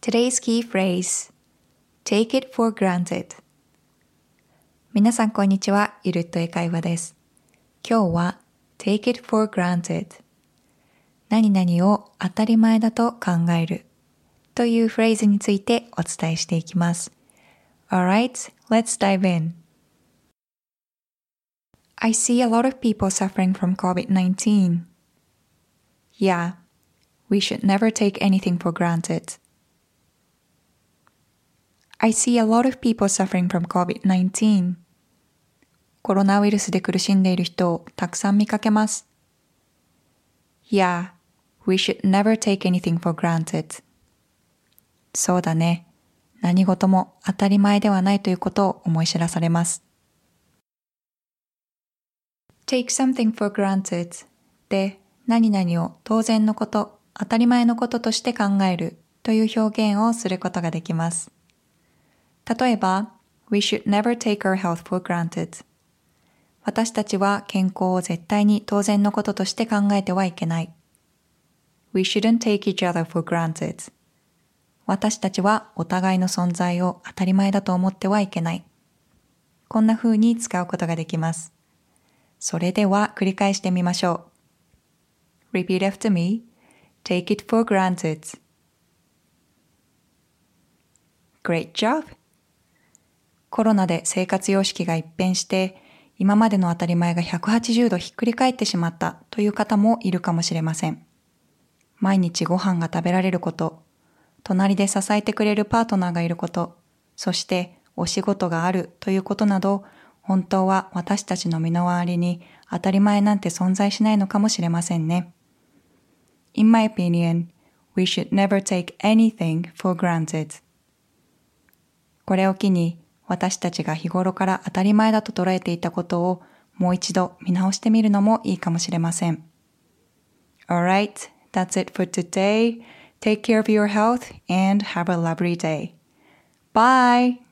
Today's key phrase Take it for granted 皆さんこんにちは、ゆるっと英会話です。今日は Take it for granted 何々を当たり前だと考えるというフレーズについてお伝えしていきます。Alright, let's dive in. I see a lot of people suffering from COVID-19. Yeah, we should never take anything for granted. I see a lot of people suffering from COVID-19. コロナウイルスで苦しんでいる人をたくさん見かけます。Yeah, we should never take anything for granted. そうだね。何事も当たり前ではないということを思い知らされます。take something for granted で何々を当然のこと、当たり前のこととして考えるという表現をすることができます。例えば、We should never take our health for granted. 私たちは健康を絶対に当然のこととして考えてはいけない。We shouldn't take each other for granted. 私たちはお互いの存在を当たり前だと思ってはいけない。こんな風に使うことができます。それでは繰り返してみましょう。Repeat after me. Take it for granted. Great job! コロナで生活様式が一変して、今までの当たり前が180度ひっくり返ってしまったという方もいるかもしれません。毎日ご飯が食べられること、隣で支えてくれるパートナーがいること、そしてお仕事があるということなど、本当は私たちの身の回りに当たり前なんて存在しないのかもしれませんね。In my opinion, we should never take anything for granted. これを機に私たちが日頃から当たり前だと捉えていたことをもう一度見直してみるのもいいかもしれません。Alright, that's it for today. Take care of your health and have a lovely day. Bye!